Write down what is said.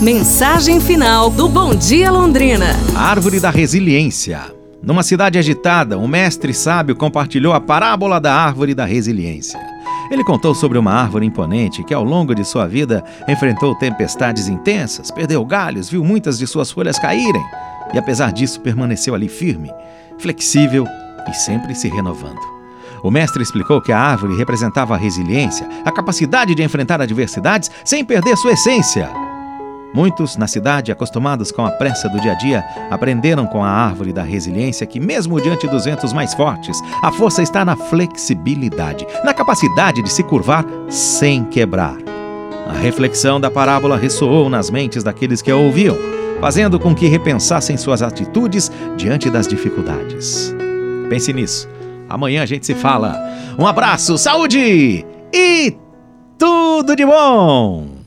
Mensagem final do Bom Dia Londrina. Árvore da Resiliência. Numa cidade agitada, um mestre sábio compartilhou a parábola da árvore da resiliência. Ele contou sobre uma árvore imponente que, ao longo de sua vida, enfrentou tempestades intensas, perdeu galhos, viu muitas de suas folhas caírem e, apesar disso, permaneceu ali firme, flexível e sempre se renovando. O mestre explicou que a árvore representava a resiliência, a capacidade de enfrentar adversidades sem perder sua essência. Muitos na cidade, acostumados com a pressa do dia a dia, aprenderam com a árvore da resiliência que, mesmo diante dos ventos mais fortes, a força está na flexibilidade, na capacidade de se curvar sem quebrar. A reflexão da parábola ressoou nas mentes daqueles que a ouviam, fazendo com que repensassem suas atitudes diante das dificuldades. Pense nisso. Amanhã a gente se fala. Um abraço, saúde e tudo de bom!